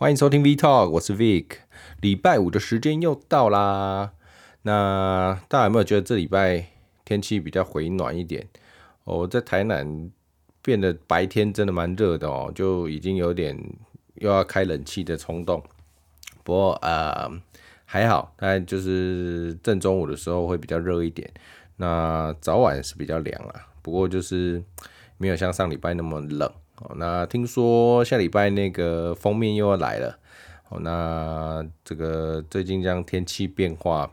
欢迎收听 V Talk，我是 Vic。礼拜五的时间又到啦。那大家有没有觉得这礼拜天气比较回暖一点？哦、在台南变得白天真的蛮热的哦，就已经有点又要开冷气的冲动。不过呃还好，大概就是正中午的时候会比较热一点。那早晚是比较凉啊，不过就是没有像上礼拜那么冷。哦，那听说下礼拜那个封面又要来了。哦，那这个最近这样天气变化，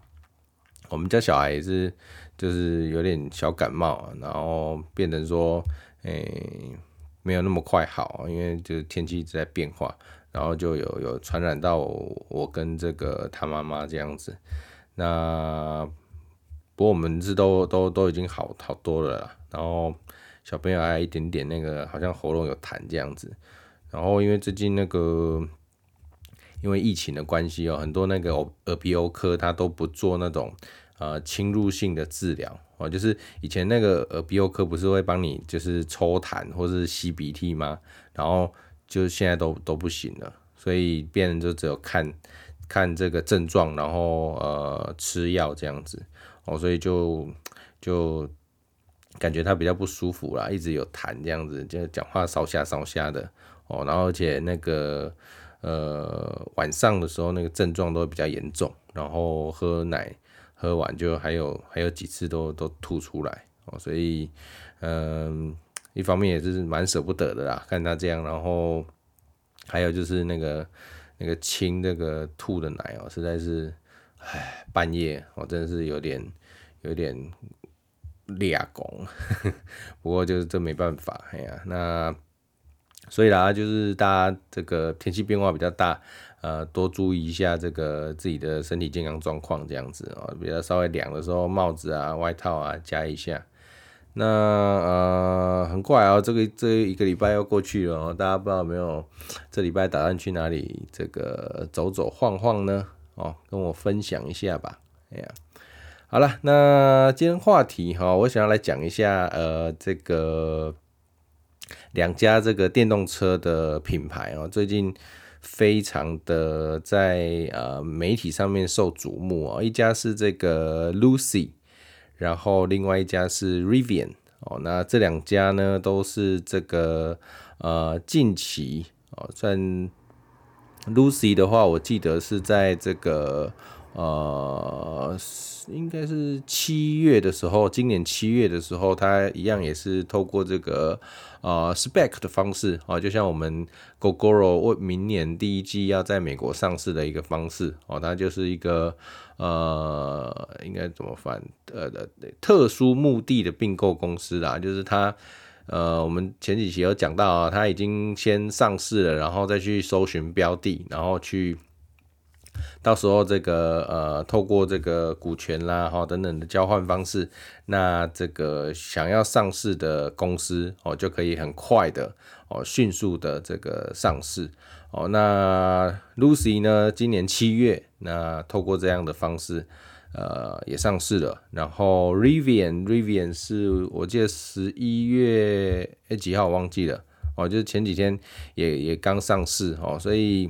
我们家小孩也是就是有点小感冒，然后变成说，诶、没有那么快好，因为就是天气一直在变化，然后就有有传染到我跟这个他妈妈这样子。那不过我们是都都都已经好好多了啦，然后。小朋友还一点点那个，好像喉咙有痰这样子。然后因为最近那个，因为疫情的关系哦，很多那个耳鼻喉科他都不做那种呃侵入性的治疗哦，就是以前那个耳鼻喉科不是会帮你就是抽痰或是吸鼻涕吗？然后就现在都都不行了，所以变成就只有看看这个症状，然后呃吃药这样子哦，所以就就。感觉他比较不舒服啦，一直有痰这样子，就讲话烧瞎烧瞎的哦。然后而且那个呃晚上的时候那个症状都比较严重，然后喝奶喝完就还有还有几次都都吐出来哦。所以嗯、一方面也是蛮舍不得的啦，看他这样。然后还有就是那个那个清那个吐的奶哦，实在是唉半夜我真的是有点有点。俩工，不过就是这没办法，哎呀，那所以啦，就是大家这个天气变化比较大，呃，多注意一下这个自己的身体健康状况，这样子哦，比较稍微凉的时候，帽子啊、外套啊加一下。那呃，很快啊，这个这一个礼拜要过去了哦，大家不知道有没有这礼拜打算去哪里这个走走晃晃呢？哦，跟我分享一下吧，哎呀。好了，那今天话题哈，我想要来讲一下，呃，这个两家这个电动车的品牌哦，最近非常的在呃媒体上面受瞩目哦，一家是这个 Lucy，然后另外一家是 Rivian 哦，那这两家呢都是这个呃近期哦，算 Lucy 的话，我记得是在这个。呃，应该是七月的时候，今年七月的时候，它一样也是透过这个呃 SPAC 的方式啊，就像我们 Gogoro 为明年第一季要在美国上市的一个方式哦，它就是一个呃，应该怎么翻？呃的特殊目的的并购公司啦，就是它呃，我们前几期有讲到啊，它已经先上市了，然后再去搜寻标的，然后去。到时候这个呃，透过这个股权啦，哈等等的交换方式，那这个想要上市的公司哦，就可以很快的哦，迅速的这个上市哦。那 Lucy 呢，今年七月，那透过这样的方式，呃，也上市了。然后 Rivian，Rivian 是我记得十一月诶几号我忘记了哦，就是前几天也也刚上市哦，所以。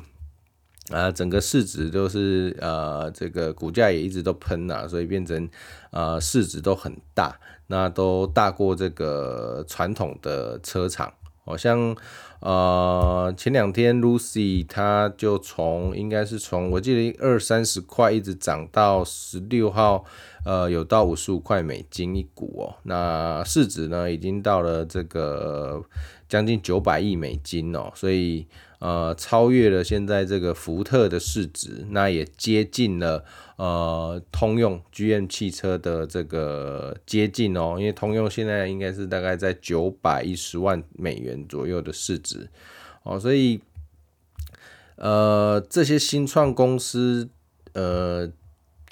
啊，整个市值都是呃，这个股价也一直都喷呐，所以变成呃市值都很大，那都大过这个传统的车厂。好像呃前两天 Lucy 它就从应该是从我记得二三十块一直涨到十六号，呃有到五十五块美金一股哦，那市值呢已经到了这个将近九百亿美金哦，所以。呃，超越了现在这个福特的市值，那也接近了呃通用 GM 汽车的这个接近哦，因为通用现在应该是大概在九百一十万美元左右的市值哦，所以呃这些新创公司呃。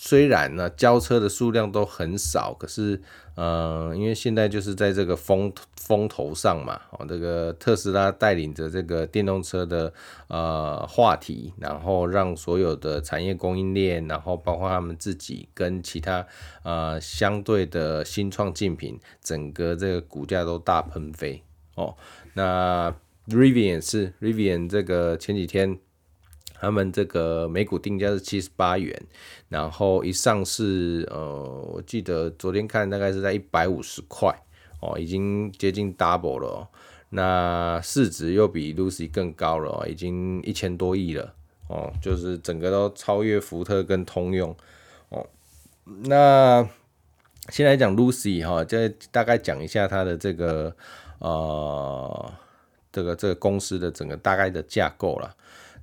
虽然呢，交车的数量都很少，可是，呃，因为现在就是在这个风风头上嘛，哦，这个特斯拉带领着这个电动车的呃话题，然后让所有的产业供应链，然后包括他们自己跟其他呃相对的新创竞品，整个这个股价都大喷飞哦。那 Rivian 是 Rivian 这个前几天他们这个每股定价是七十八元，然后一上市，呃，我记得昨天看大概是在一百五十块哦，已经接近 double 了。那市值又比 Lucy 更高了，已经一千多亿了哦，就是整个都超越福特跟通用哦。那先来讲 Lucy 哈，再大概讲一下它的这个呃，这个这个公司的整个大概的架构啦。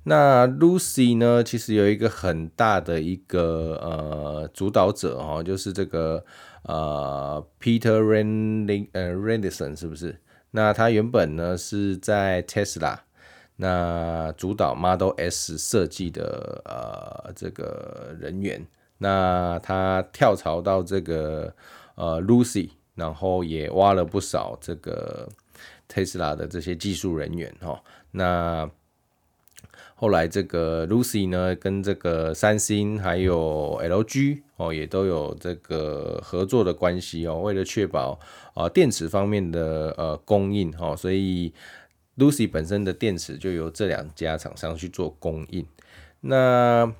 那 Lucy 呢，其实有一个很大的一个呃主导者哦，就是这个呃 Peter Rand 呃 Randison 是不是？那他原本呢是在 Tesla 那主导 Model S 设计的呃这个人员，那他跳槽到这个呃 Lucy，然后也挖了不少这个 Tesla 的这些技术人员哈，那。后来这个 Lucy 呢，跟这个三星还有 LG 哦，也都有这个合作的关系哦。为了确保啊电池方面的呃供应哦，所以 Lucy 本身的电池就由这两家厂商去做供应。那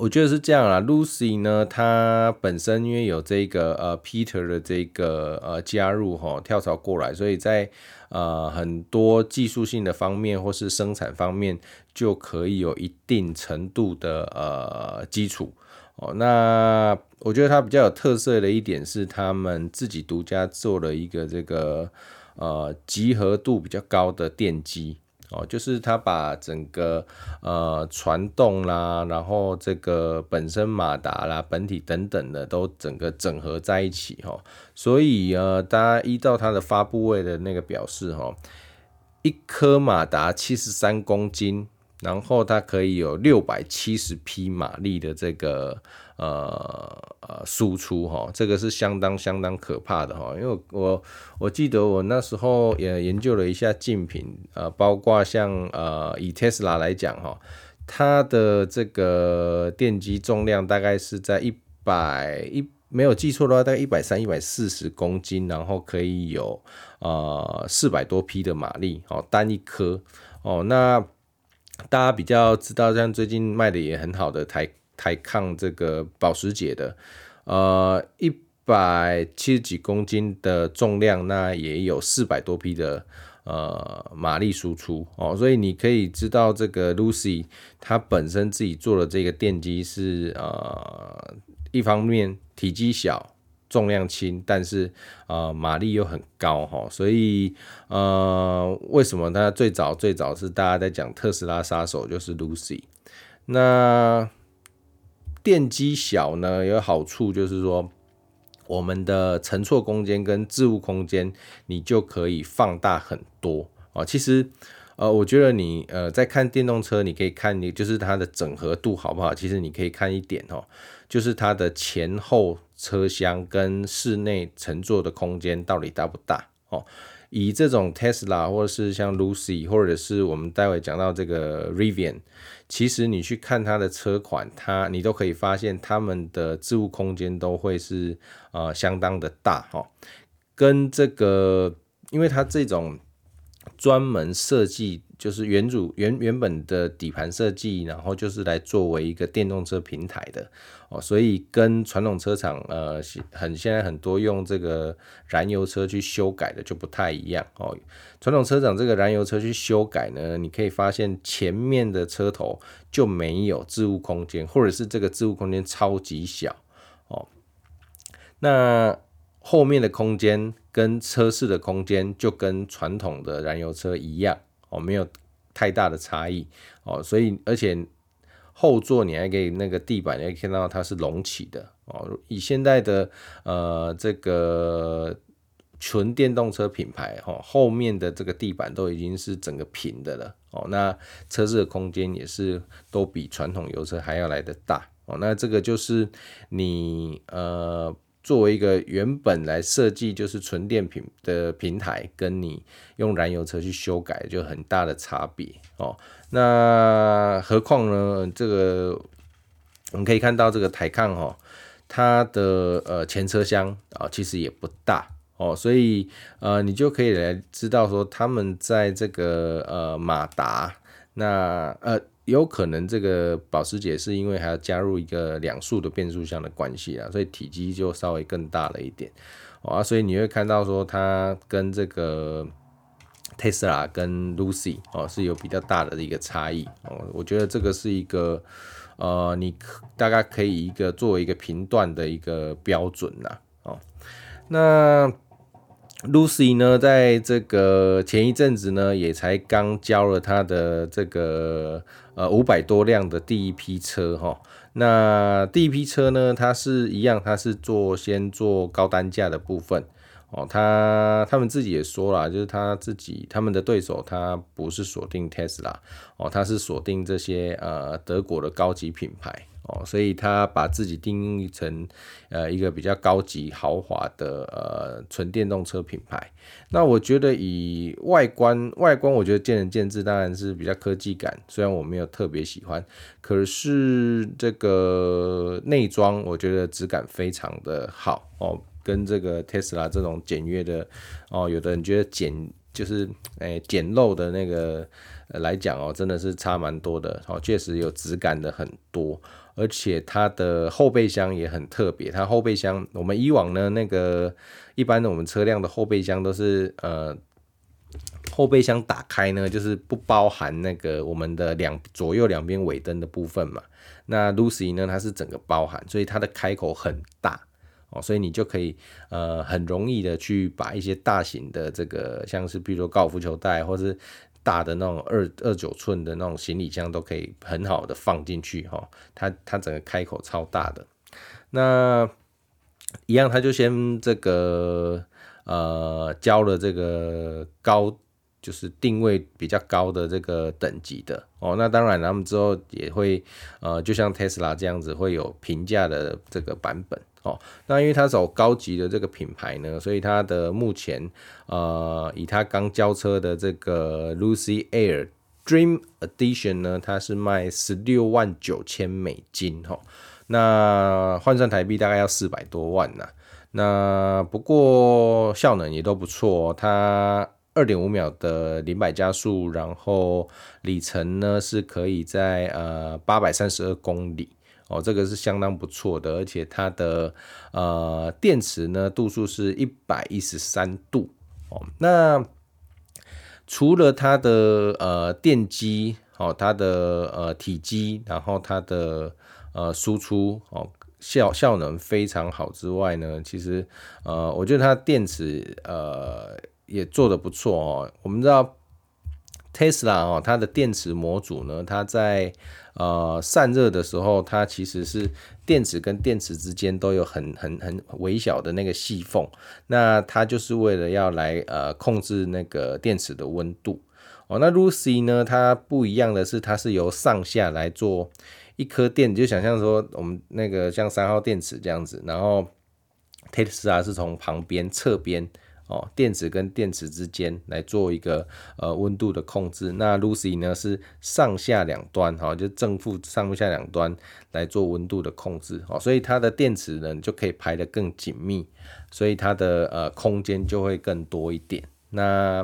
我觉得是这样啦，Lucy 呢，她本身因为有这个呃 Peter 的这个呃加入哈，跳槽过来，所以在呃很多技术性的方面或是生产方面就可以有一定程度的呃基础哦。那我觉得它比较有特色的一点是，他们自己独家做了一个这个呃集合度比较高的电机。哦，就是它把整个呃传动啦，然后这个本身马达啦、本体等等的都整个整合在一起哈，所以呃，大家依照它的发布会的那个表示哈，一颗马达七十三公斤。然后它可以有六百七十匹马力的这个呃呃输出哈，这个是相当相当可怕的哈，因为我我记得我那时候也研究了一下竞品，呃，包括像呃以 Tesla 来讲哈，它的这个电机重量大概是在一百一，没有记错的话，大概一百三一百四十公斤，然后可以有呃四百多匹的马力哦，单一颗哦那。大家比较知道，像最近卖的也很好的台台抗这个保时捷的，呃，一百七十几公斤的重量，那也有四百多匹的呃马力输出哦，所以你可以知道这个 Lucy 它本身自己做的这个电机是呃一方面体积小。重量轻，但是呃马力又很高哈，所以呃为什么它最早最早是大家在讲特斯拉杀手就是 Lucy？那电机小呢有好处就是说我们的乘坐空间跟置物空间你就可以放大很多啊。其实呃我觉得你呃在看电动车，你可以看你就是它的整合度好不好？其实你可以看一点哦，就是它的前后。车厢跟室内乘坐的空间到底大不大？哦，以这种 Tesla 或者是像 Lucy，或者是我们待会讲到这个 Rivian，其实你去看它的车款，它你都可以发现它们的置物空间都会是呃相当的大哈。跟这个，因为它这种专门设计。就是原主原原本的底盘设计，然后就是来作为一个电动车平台的哦，所以跟传统车厂呃很现在很多用这个燃油车去修改的就不太一样哦。传统车厂这个燃油车去修改呢，你可以发现前面的车头就没有置物空间，或者是这个置物空间超级小哦。那后面的空间跟车室的空间就跟传统的燃油车一样。哦，没有太大的差异哦，所以而且后座你还可以那个地板，你可以看到它是隆起的哦。以现在的呃这个纯电动车品牌哈，后面的这个地板都已经是整个平的了哦。那车子的空间也是都比传统油车还要来得大哦。那这个就是你呃。作为一个原本来设计就是纯电品的平台，跟你用燃油车去修改就很大的差别哦。那何况呢？这个我们可以看到这个台抗哦，它的呃前车厢啊其实也不大哦，所以呃你就可以来知道说他们在这个呃马达，那呃，有可能这个保时捷是因为还要加入一个两速的变速箱的关系啊，所以体积就稍微更大了一点啊，所以你会看到说它跟这个 Tesla 跟 Lucy 哦是有比较大的一个差异哦，我觉得这个是一个呃，你大概可以一个作为一个评断的一个标准呐哦，那。Lucy 呢，在这个前一阵子呢，也才刚交了他的这个呃五百多辆的第一批车哈。那第一批车呢，它是一样，它是做先做高单价的部分哦。他他们自己也说了，就是他自己他们的对手，他不是锁定 Tesla 哦，他是锁定这些呃德国的高级品牌。哦，所以他把自己定义成呃一个比较高级豪华的呃纯电动车品牌。那我觉得以外观外观，我觉得见仁见智，当然是比较科技感。虽然我没有特别喜欢，可是这个内装我觉得质感非常的好哦，跟这个 Tesla 这种简约的哦，有的人觉得简就是诶、简陋的那个来讲哦，真的是差蛮多的哦，确实有质感的很多。而且它的后备箱也很特别，它后备箱我们以往呢那个一般的我们车辆的后备箱都是呃后备箱打开呢就是不包含那个我们的两左右两边尾灯的部分嘛，那 Lucy 呢它是整个包含，所以它的开口很大哦，所以你就可以呃很容易的去把一些大型的这个像是比如说高尔夫球袋或是。大的那种二二九寸的那种行李箱都可以很好的放进去哈，它它整个开口超大的，那一样它就先这个呃交了这个高就是定位比较高的这个等级的哦，那当然他们之后也会呃就像 Tesla 这样子会有平价的这个版本。哦，那因为它走高级的这个品牌呢，所以它的目前呃，以它刚交车的这个 Lucy Air Dream Edition 呢，它是卖十六万九千美金哈，那换算台币大概要四百多万呐。那不过效能也都不错，哦它二点五秒的零百加速，然后里程呢是可以在呃八百三十二公里。哦，这个是相当不错的，而且它的呃电池呢度数是一百一十三度哦。那除了它的呃电机哦，它的呃体积，然后它的呃输出哦效效能非常好之外呢，其实呃我觉得它电池呃也做得不错哦。我们知道 Tesla 哦，它的电池模组呢，它在呃，散热的时候，它其实是电池跟电池之间都有很很很微小的那个细缝，那它就是为了要来呃控制那个电池的温度哦。那 Lucy 呢，它不一样的是，它是由上下来做一颗电，就想象说我们那个像三号电池这样子，然后 Tesla 是从旁边侧边。哦，电池跟电池之间来做一个呃温度的控制。那 Lucy 呢是上下两端，哈，就正负上下两端来做温度的控制。哦，所以它的电池呢就可以排得更紧密，所以它的呃空间就会更多一点。那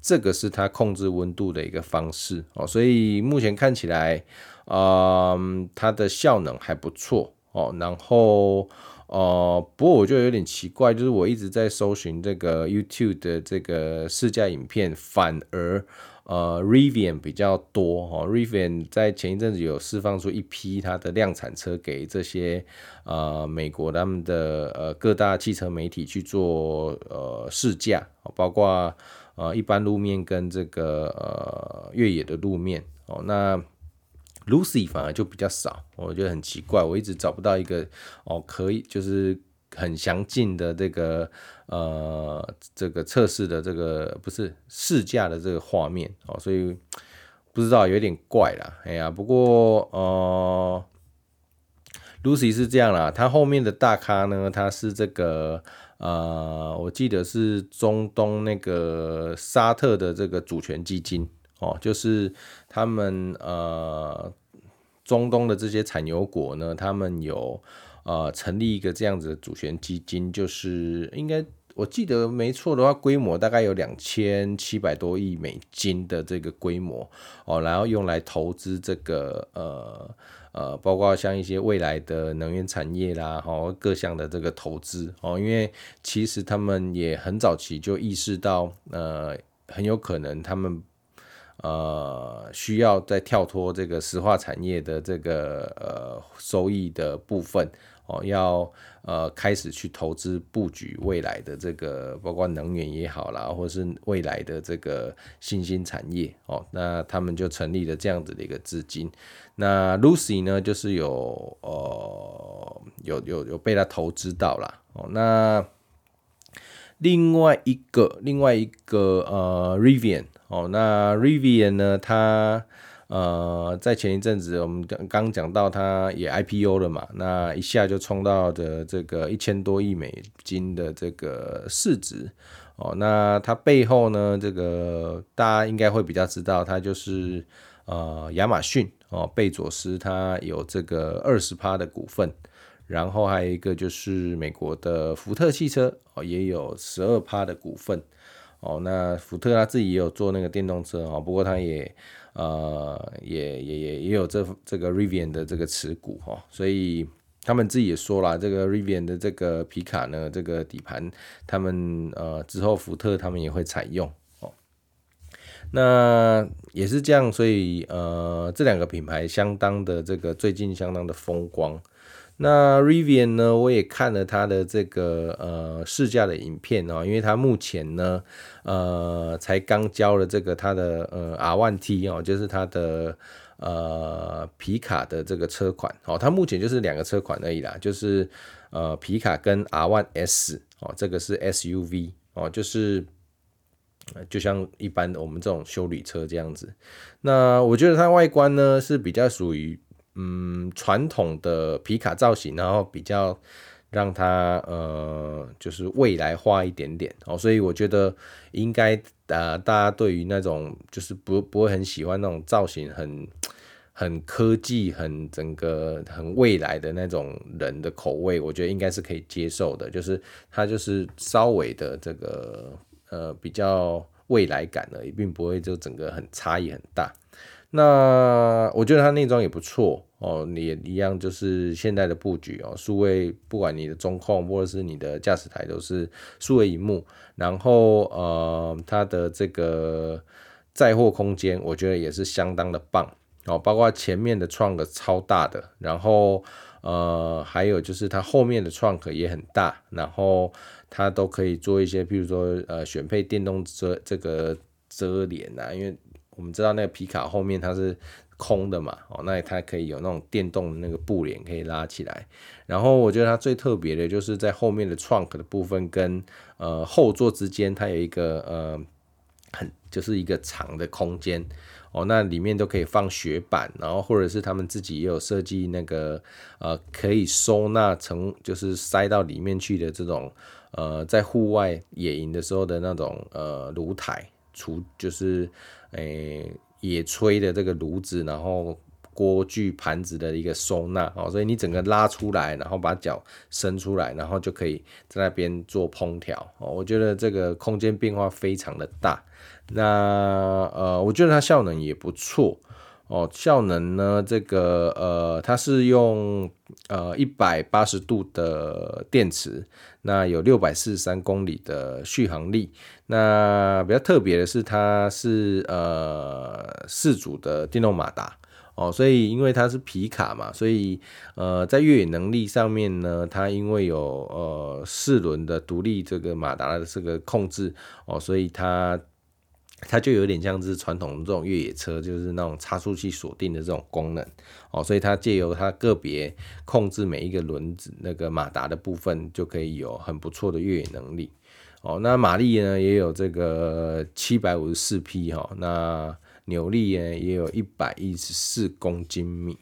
这个是它控制温度的一个方式。哦，所以目前看起来，嗯，它的效能还不错。哦，然后。哦、不过我觉得有点奇怪，就是我一直在搜寻这个 YouTube 的这个试驾影片，反而呃 Rivian 比较多哦。Rivian 在前一阵子有释放出一批它的量产车给这些呃美国他们的呃各大汽车媒体去做呃试驾，包括呃一般路面跟这个呃越野的路面哦，那。Lucy 反而就比较少，我觉得很奇怪，我一直找不到一个哦，可以就是很详尽的这个呃这个测试的这个不是试驾的这个画面哦，所以不知道有点怪啦，哎呀，不过呃 Lucy 是这样啦，他后面的大咖呢，他是这个呃，我记得是中东那个沙特的这个主权基金。哦，就是他们呃，中东的这些产油国呢，他们有呃成立一个这样子的主权基金，就是应该我记得没错的话，规模大概有两千七百多亿美金的这个规模哦，然后用来投资这个呃呃，包括像一些未来的能源产业啦，哦，各项的这个投资哦，因为其实他们也很早期就意识到，呃，很有可能他们呃需要再跳脱这个石化产业的这个呃收益的部分。哦，要呃开始去投资布局未来的这个，包括能源也好啦，或是未来的这个新兴产业哦，那他们就成立了这样子的一个资金。那 Lucy 呢，就是有呃有有有被他投资到啦。哦。那另外一个另外一个呃 Rivian 哦，那 Rivian 呢，它。呃，在前一阵子，我们刚刚讲到，它也 IPO 了嘛，那一下就冲到的这个一千多亿美金的这个市值哦。那它背后呢，这个大家应该会比较知道，它就是呃亚马逊哦，贝佐斯他有这个二十趴的股份，然后还有一个就是美国的福特汽车哦，也有十二趴的股份哦。那福特他自己也有做那个电动车哦，不过他也。呃，也也也也有这这个 Rivian 的这个持股哈，所以他们自己也说了，这个 Rivian 的这个皮卡呢，这个底盘，他们呃之后福特他们也会采用哦。那也是这样，所以呃这两个品牌相当的这个最近相当的风光。那 Rivian 呢，我也看了它的这个呃试驾的影片哦，因为它目前呢，呃，才刚交了这个它的呃 R1T 哦，就是它的呃皮卡的这个车款哦，它目前就是两个车款而已啦，就是呃皮卡跟 R1S 哦，这个是 SUV 哦，就是就像一般我们这种休旅车这样子。那我觉得它外观呢是比较属于。嗯，传统的皮卡造型，然后比较让它呃，就是未来化一点点哦，所以我觉得应该呃，大家对于那种就是不不会很喜欢那种造型很很科技、很整个很未来的那种人的口味，我觉得应该是可以接受的，就是它就是稍微的这个呃比较未来感而已，并不会就整个很差异很大。那我觉得它内装也不错哦，你也一样，就是现代的布局哦，数位，不管你的中控或者是你的驾驶台都是数位荧幕，然后呃，它的这个载货空间我觉得也是相当的棒哦，包括前面的 trunk 超大的，然后呃，还有就是它后面的创可也很大，然后它都可以做一些，譬如说呃，选配电动遮这个遮帘啊，因为。我们知道那个皮卡后面它是空的嘛，哦，那它可以有那种电动的那个布帘可以拉起来。然后我觉得它最特别的就是在后面的 trunk 的部分跟呃后座之间，它有一个呃很就是一个长的空间哦，那里面都可以放雪板，然后或者是他们自己也有设计那个呃可以收纳成就是塞到里面去的这种呃在户外野营的时候的那种呃炉台。厨就是，诶、野炊的这个炉子，然后锅具、盘子的一个收纳哦，所以你整个拉出来，然后把脚伸出来，然后就可以在那边做烹调哦。我觉得这个空间变化非常的大。那呃，我觉得它效能也不错哦。效能呢，这个呃，它是用呃一百八十度的电池，那有六百四十三公里的续航力。那比较特别的是，它是呃四组的电动马达哦，所以因为它是皮卡嘛，所以呃在越野能力上面呢，它因为有呃四轮的独立这个马达的这个控制哦，所以它它就有点像是传统这种越野车，就是那种差速器锁定的这种功能哦，所以它借由它个别控制每一个轮子那个马达的部分，就可以有很不错的越野能力。哦，那马力呢也有这个七百五十四匹哈，那扭力呢也有一百一十四公斤米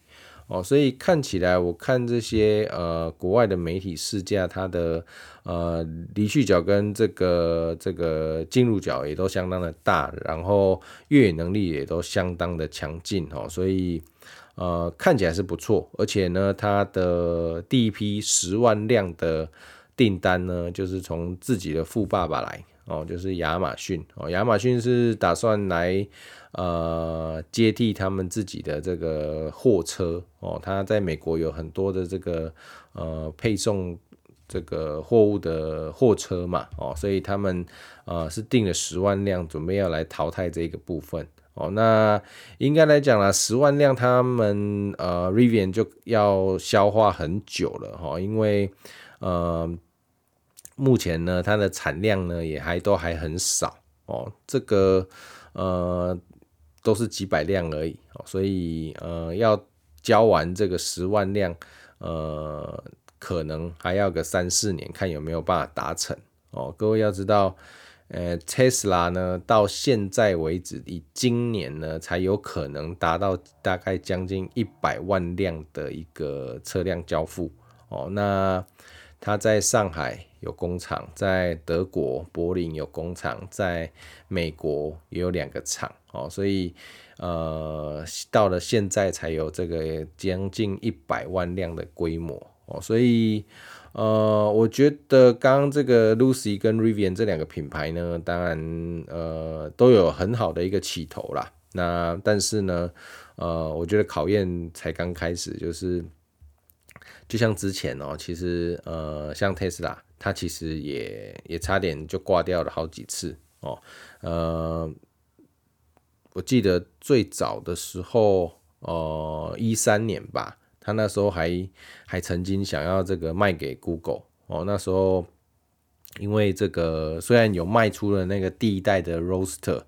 哦，所以看起来我看这些呃国外的媒体试驾它的呃离去角跟这个这个进入角也都相当的大，然后越野能力也都相当的强劲哦，所以呃看起来是不错，而且呢它的第一批十万辆的。订单呢，就是从自己的富爸爸来哦，就是亚马逊。哦，亚马逊是打算来呃接替他们自己的这个货车。哦，他在美国有很多的这个呃配送这个货物的货车嘛。哦，所以他们呃是订了十万辆，准备要来淘汰这个部分。哦，那应该来讲啦，十万辆他们呃，Rivian 就要消化很久了。哈，因为呃，目前呢，它的产量呢也还都还很少哦，这个呃都是几百辆而已哦，所以呃要交完这个十万辆，呃，可能还要个三四年，看有没有办法达成哦。各位要知道。呃，Tesla 呢，到现在为止，以今年呢，才有可能达到大概将近一百万辆的一个车辆交付哦。那它在上海有工厂，在德国柏林有工厂，在美国也有两个厂哦。所以呃，到了现在才有这个将近一百万辆的规模哦。所以。呃，我觉得刚刚这个 Lucy 跟 Rivian 这两个品牌呢，当然呃都有很好的一个起头啦。那但是呢，呃，我觉得考验才刚开始，就是就像之前哦，其实呃像 Tesla，它其实也也差点就挂掉了好几次哦。呃，我记得最早的时候，呃，一三年吧。他那时候还还曾经想要这个卖给 Google 哦，那时候因为这个虽然有卖出了那个第一代的 Roaster，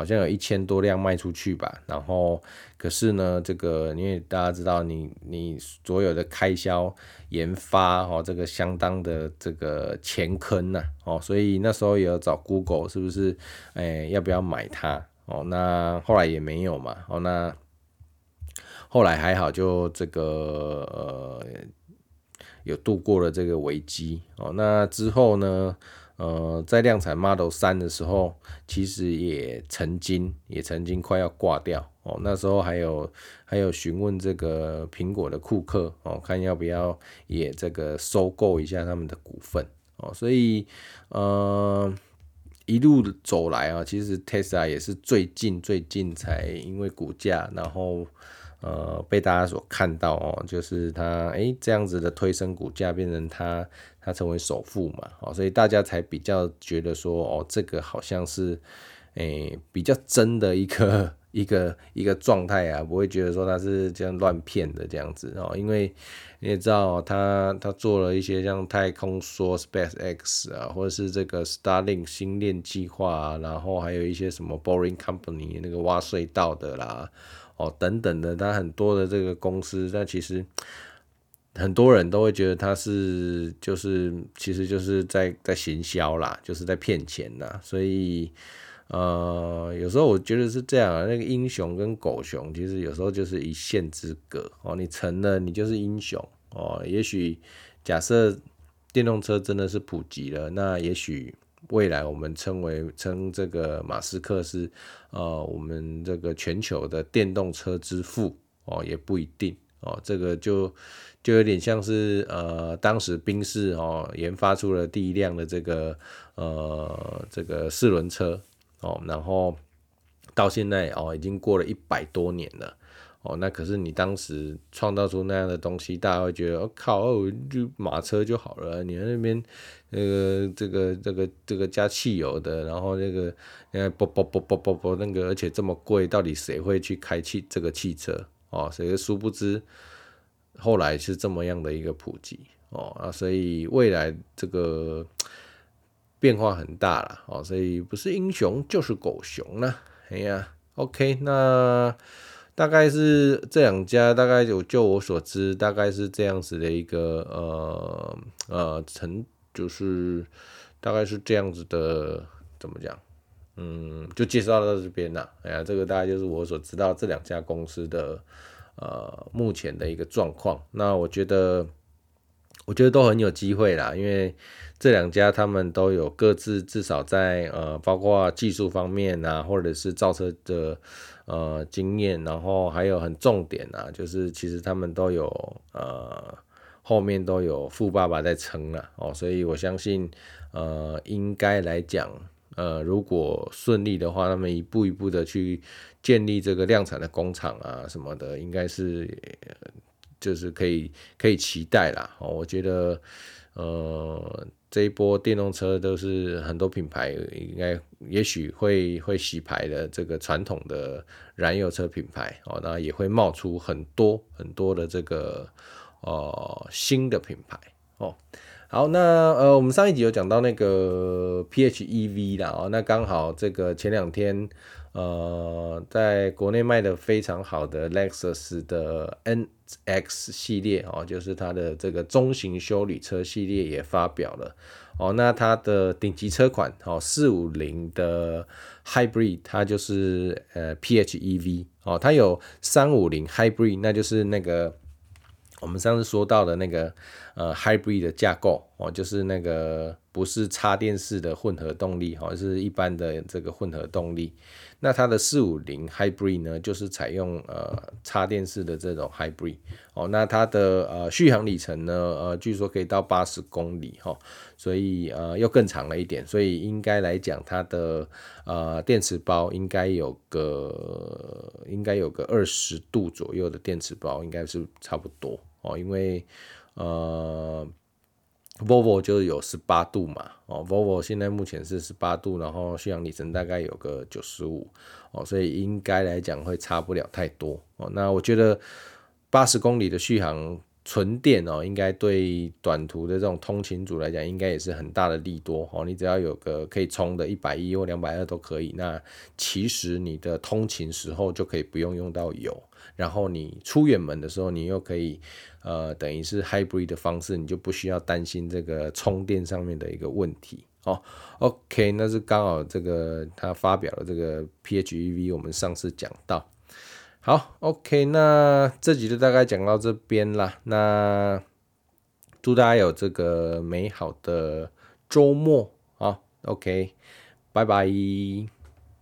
好像有一千多辆卖出去吧，然后可是呢，这个因为大家知道你你所有的开销研发哦，这个相当的这个钱坑呐哦，所以那时候也有找 Google 是不是哎要不要买它哦？那后来也没有嘛哦那。后来还好，就这个呃有度过了这个危机哦。那之后呢，呃，在量产 Model 三的时候，其实也曾经也曾经快要挂掉哦。那时候还有还有询问这个苹果的库克哦，看要不要也这个收购一下他们的股份哦。所以呃一路走来啊，其实 Tesla 也是最近最近才因为股价然后。呃，被大家所看到哦，就是他诶、这样子的推升股价，变成他他成为首富嘛，哦，所以大家才比较觉得说哦，这个好像是诶、比较真的一个 一个一个状态啊，不会觉得说他是这样乱骗的这样子哦，因为你也知道他他做了一些像太空梭 SpaceX 啊，或者是这个 Starlink 星链计划啊，然后还有一些什么 Boring Company 那个挖隧道的啦。哦，等等的，他很多的这个公司，但其实很多人都会觉得他是就是其实就是在在行销啦，就是在骗钱啦。所以呃，有时候我觉得是这样啊，那个英雄跟狗熊其实有时候就是一线之隔哦。你成了，你就是英雄哦。也许假设电动车真的是普及了，那也许。未来我们称为称这个马斯克是呃我们这个全球的电动车之父哦，也不一定哦，这个就就有点像是呃当时宾士哦研发出了第一辆的这个呃这个四轮车哦，然后到现在哦已经过了一百多年了。哦，那可是你当时创造出那样的东西，大家会觉得，我、靠，哦，就马车就好了。你在那边，那个这个这个这个加汽油的，然后那个，呃，啵啵啵啵啵啵，那个而且这么贵，到底谁会去开汽这个汽车？哦，谁殊不知，后来是这么样的一个普及。哦啊，所以未来这个变化很大了。哦，所以不是英雄就是狗熊了。哎呀，OK，那。大概是这两家，大概就就我所知，大概是这样子的一个呃呃成，就是大概是这样子的，怎么讲？嗯，就介绍到这边了。哎呀，这个大概就是我所知道这两家公司的呃目前的一个状况。那我觉得，我觉得都很有机会啦，因为这两家他们都有各自至少在呃包括技术方面啊，或者是造车的。呃，经验，然后还有很重点啊，就是其实他们都有呃后面都有富爸爸在撑了哦，所以我相信，呃，应该来讲，呃，如果顺利的话，他们一步一步的去建立这个量产的工厂啊什么的，应该是就是可以可以期待啦。哦，我觉得，呃。这一波电动车都是很多品牌应该也许会会洗牌的这个传统的燃油车品牌哦，那也会冒出很多很多的这个呃新的品牌哦。好，那呃我们上一集有讲到那个 PHEV 啦哦，那刚好这个前两天。呃，在国内卖的非常好的 Lexus 的 N X 系列哦，就是它的这个中型休旅车系列也发表了哦。那它的顶级车款哦，四五零的 Hybrid，它就是呃 PHEV 哦，它有三五零 Hybrid，那就是那个我们上次说到的那个呃 Hybrid 的架构哦，就是那个不是插电式的混合动力哦，是一般的这个混合动力。那它的四五零 Hybrid 呢，就是采用呃插电式的这种 Hybrid 哦。那它的呃续航里程呢，呃据说可以到八十公里哈，所以呃又更长了一点，所以应该来讲它的呃电池包应该有个应该有个二十度左右的电池包，应该是差不多哦，因为呃。Volvo 就有十八度嘛，哦，Volvo 现在目前是十八度，然后续航里程大概有个九十五，哦，所以应该来讲会差不了太多，哦，那我觉得八十公里的续航纯电哦，应该对短途的这种通勤族来讲，应该也是很大的利多，哦，你只要有个可以充的一百一或两百二都可以，那其实你的通勤时候就可以不用用到油。然后你出远门的时候，你又可以，呃，等于是 hybrid 的方式，你就不需要担心这个充电上面的一个问题哦。OK，那是刚好这个他发表了这个 PHEV，我们上次讲到。好，OK，那这集就大概讲到这边啦。那祝大家有这个美好的周末啊。OK，拜拜。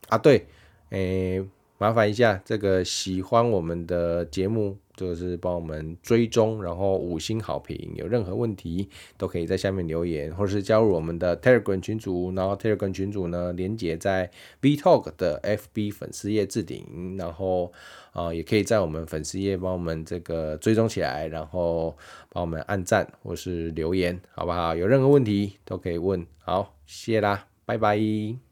啊，对，诶。麻烦一下，这个喜欢我们的节目，就是帮我们追踪，然后五星好评。有任何问题都可以在下面留言，或者是加入我们的 Telegram 群组。然后 Telegram 群组呢，连接在 V Talk 的 FB 粉丝页置顶。然后啊、也可以在我们粉丝页帮我们这个追踪起来，然后帮我们按赞或是留言，好不好？有任何问题都可以问。好，谢谢啦，拜拜。